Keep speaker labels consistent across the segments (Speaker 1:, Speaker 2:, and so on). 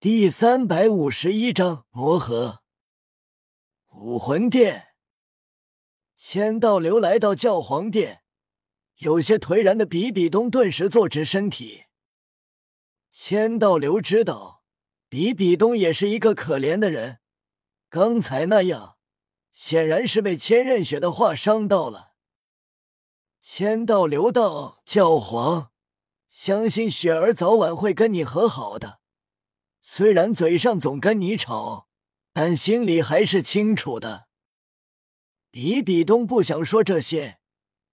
Speaker 1: 第三百五十一章魔核武魂殿。千道流来到教皇殿，有些颓然的比比东顿时坐直身体。千道流知道比比东也是一个可怜的人，刚才那样显然是被千仞雪的话伤到了。千道流道：“教皇，相信雪儿早晚会跟你和好的。虽然嘴上总跟你吵，但心里还是清楚的。”比比东不想说这些，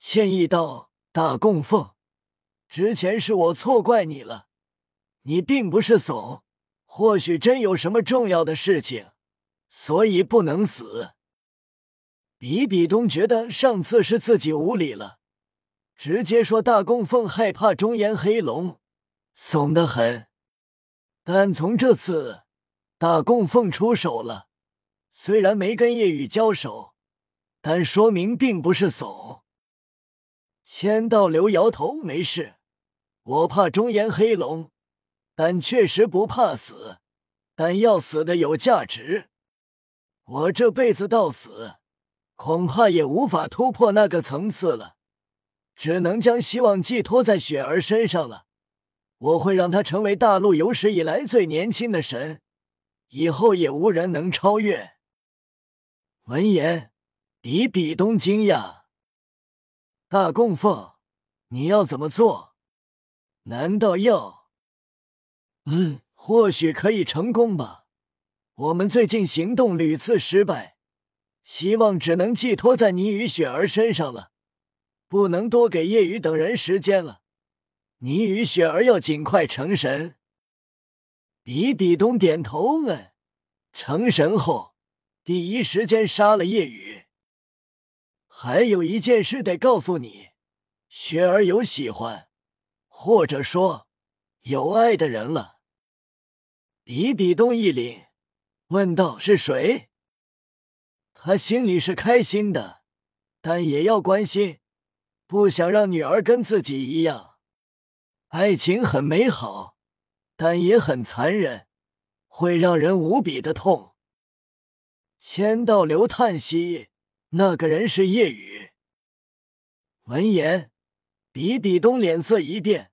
Speaker 1: 歉意道：“大供奉，之前是我错怪你了。你并不是怂，或许真有什么重要的事情，所以不能死。”比比东觉得上次是自己无礼了。直接说大供奉害怕中炎黑龙，怂得很。但从这次大供奉出手了，虽然没跟叶雨交手，但说明并不是怂。千道流摇头，没事，我怕中炎黑龙，但确实不怕死。但要死的有价值，我这辈子到死，恐怕也无法突破那个层次了。只能将希望寄托在雪儿身上了。我会让他成为大陆有史以来最年轻的神，以后也无人能超越。闻言，比比东惊讶：“大供奉，你要怎么做？难道要……嗯，或许可以成功吧。我们最近行动屡次失败，希望只能寄托在你与雪儿身上了。”不能多给叶雨等人时间了，你与雪儿要尽快成神。比比东点头问，成神后第一时间杀了叶雨。还有一件事得告诉你，雪儿有喜欢，或者说有爱的人了。比比东一凛，问道：“是谁？”他心里是开心的，但也要关心。不想让女儿跟自己一样，爱情很美好，但也很残忍，会让人无比的痛。千道流叹息：“那个人是夜雨。”闻言，比比东脸色一变，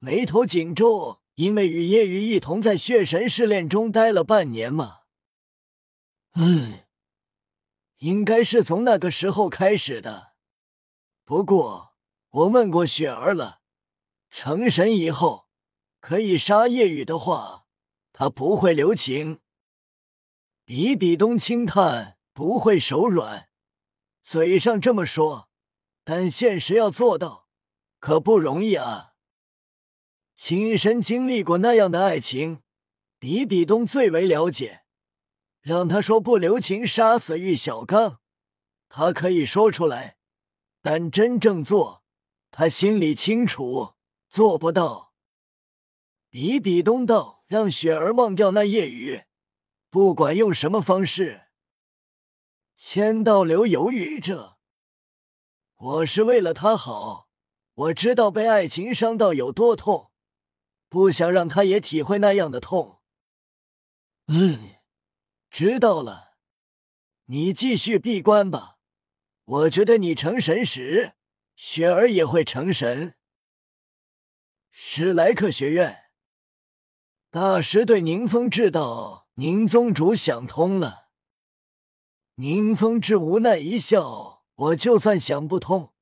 Speaker 1: 眉头紧皱，因为与夜雨一同在血神试炼中待了半年嘛。嗯，应该是从那个时候开始的。不过，我问过雪儿了，成神以后可以杀夜雨的话，他不会留情。比比东轻叹：“不会手软，嘴上这么说，但现实要做到，可不容易啊。亲身经历过那样的爱情，比比东最为了解。让他说不留情杀死玉小刚，他可以说出来。”但真正做，他心里清楚，做不到。比比东道让雪儿忘掉那夜雨，不管用什么方式。千道流犹豫着，我是为了他好，我知道被爱情伤到有多痛，不想让他也体会那样的痛。嗯，知道了，你继续闭关吧。我觉得你成神时，雪儿也会成神。史莱克学院大师对宁风致道：“宁宗主想通了。”宁风致无奈一笑：“我就算想不通，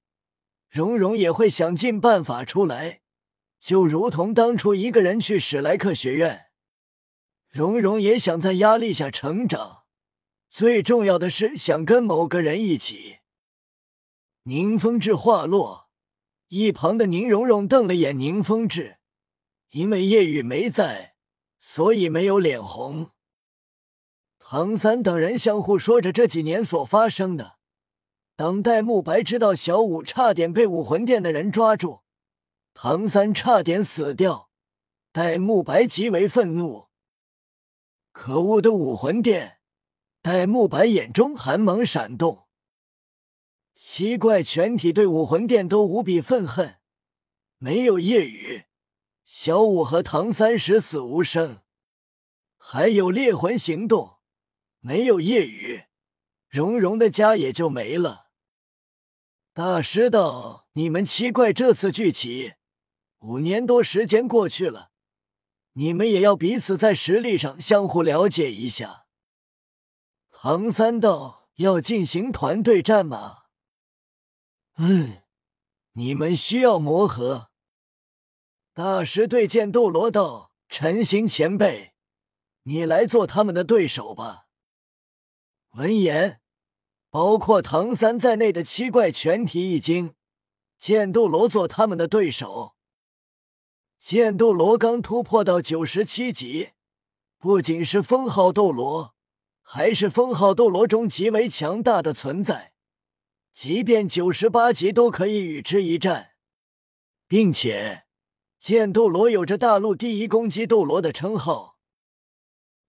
Speaker 1: 蓉蓉也会想尽办法出来。就如同当初一个人去史莱克学院，蓉蓉也想在压力下成长。最重要的是想跟某个人一起。”宁风致话落，一旁的宁荣荣瞪了眼宁风致，因为叶雨没在，所以没有脸红。唐三等人相互说着这几年所发生的。等戴沐白知道小五差点被武魂殿的人抓住，唐三差点死掉，戴沐白极为愤怒。可恶的武魂殿！戴沐白眼中寒芒闪动。奇怪，全体对武魂殿都无比愤恨。没有夜雨，小五和唐三十死无生。还有猎魂行动，没有夜雨，蓉蓉的家也就没了。大师道：“你们七怪这次聚齐，五年多时间过去了，你们也要彼此在实力上相互了解一下。”唐三道：“要进行团队战吗？”嗯，你们需要磨合。大师对剑斗罗道：“陈行前辈。”你来做他们的对手吧。闻言，包括唐三在内的七怪全体一惊。剑斗罗做他们的对手？剑斗罗刚突破到九十七级，不仅是封号斗罗，还是封号斗罗中极为强大的存在。即便九十八级都可以与之一战，并且剑斗罗有着大陆第一攻击斗罗的称号。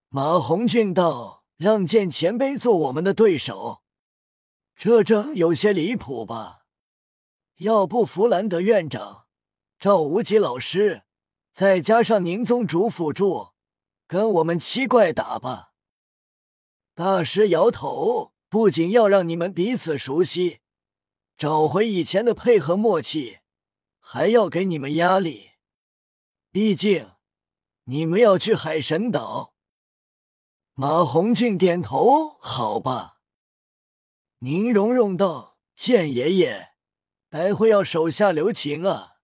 Speaker 1: 马红俊道：“让剑前辈做我们的对手，这这有些离谱吧？要不弗兰德院长、赵无极老师，再加上宁宗主辅助，跟我们七怪打吧。”大师摇头：“不仅要让你们彼此熟悉，找回以前的配合默契，还要给你们压力。毕竟，你们要去海神岛。”马红俊点头：“好吧。”宁荣荣道：“剑爷爷，待会要手下留情啊。”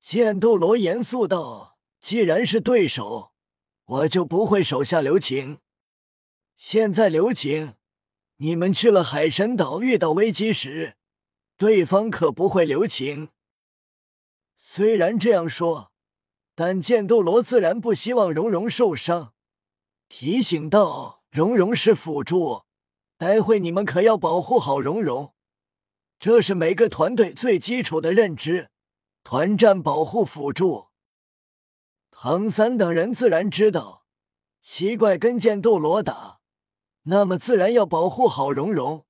Speaker 1: 剑斗罗严肃道：“既然是对手，我就不会手下留情。现在留情，你们去了海神岛遇到危机时，对方可不会留情。”虽然这样说，但剑斗罗自然不希望荣荣受伤。提醒道：“蓉蓉是辅助，待会你们可要保护好蓉蓉，这是每个团队最基础的认知。团战保护辅助。”唐三等人自然知道，奇怪跟剑斗罗打，那么自然要保护好蓉蓉。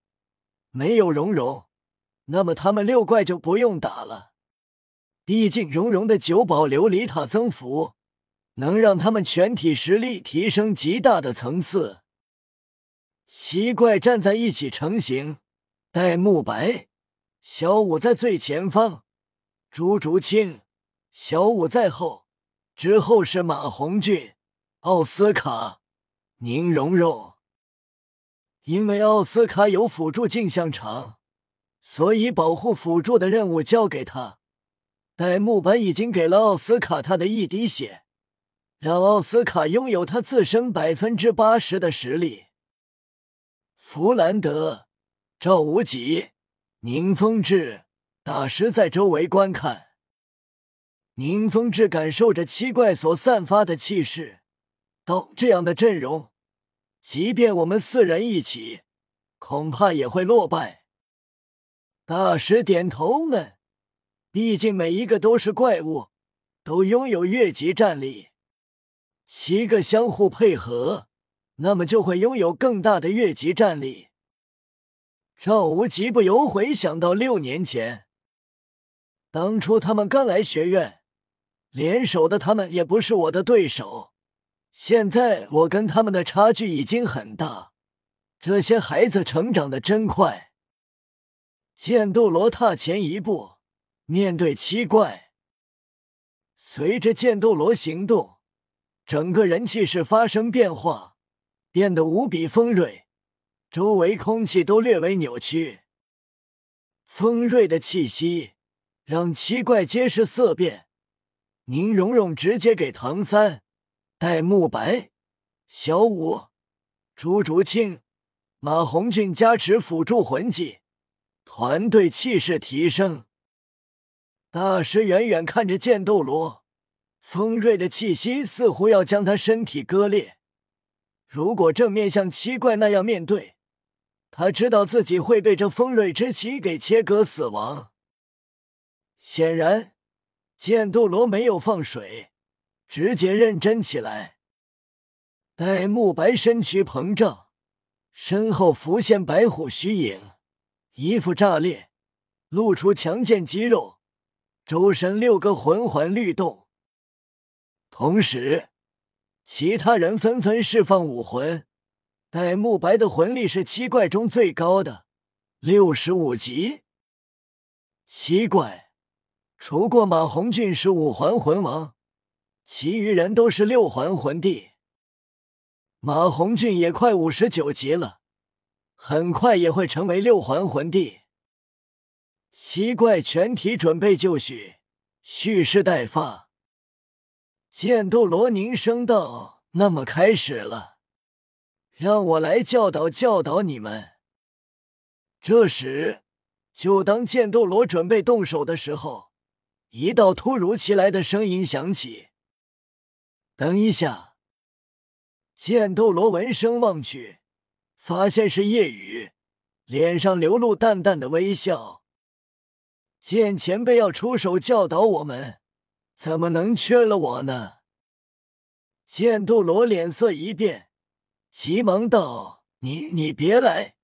Speaker 1: 没有蓉蓉，那么他们六怪就不用打了。毕竟蓉蓉的九宝琉璃塔增幅。能让他们全体实力提升极大的层次。七怪站在一起成型，戴沐白、小舞在最前方，朱竹清、小舞在后，之后是马红俊、奥斯卡、宁荣荣。因为奥斯卡有辅助镜像场，所以保护辅助的任务交给他。戴沐白已经给了奥斯卡他的一滴血。让奥斯卡拥有他自身百分之八十的实力。弗兰德、赵无极、宁风致大师在周围观看。宁风致感受着七怪所散发的气势，道：“这样的阵容，即便我们四人一起，恐怕也会落败。”大师点头问：“毕竟每一个都是怪物，都拥有越级战力。”七个相互配合，那么就会拥有更大的越级战力。赵无极不由回想到六年前，当初他们刚来学院，联手的他们也不是我的对手。现在我跟他们的差距已经很大，这些孩子成长的真快。剑斗罗踏前一步，面对七怪，随着剑斗罗行动。整个人气势发生变化，变得无比锋锐，周围空气都略微扭曲。锋锐的气息让七怪皆是色变。宁荣荣直接给唐三、戴沐白、小舞、朱竹清、马红俊加持辅助魂技，团队气势提升。大师远远看着剑斗罗。锋锐的气息似乎要将他身体割裂。如果正面像七怪那样面对，他知道自己会被这锋锐之气给切割死亡。显然，剑斗罗没有放水，直接认真起来。戴沐白身躯膨胀，身后浮现白虎虚影，衣服炸裂，露出强健肌肉，周身六个魂环律动。同时，其他人纷纷释放武魂。戴沐白的魂力是七怪中最高的，六十五级。七怪，除过马红俊是五环魂王，其余人都是六环魂帝。马红俊也快五十九级了，很快也会成为六环魂帝。七怪全体准备就绪，蓄势待发。剑斗罗凝声道：“那么开始了。”让我来教导教导你们。这时，就当剑斗罗准备动手的时候，一道突如其来的声音响起：“等一下！”剑斗罗闻声望去，发现是夜雨，脸上流露淡淡的微笑。剑前辈要出手教导我们，怎么能缺了我呢？剑斗罗脸色一变。急忙道：“你你别来！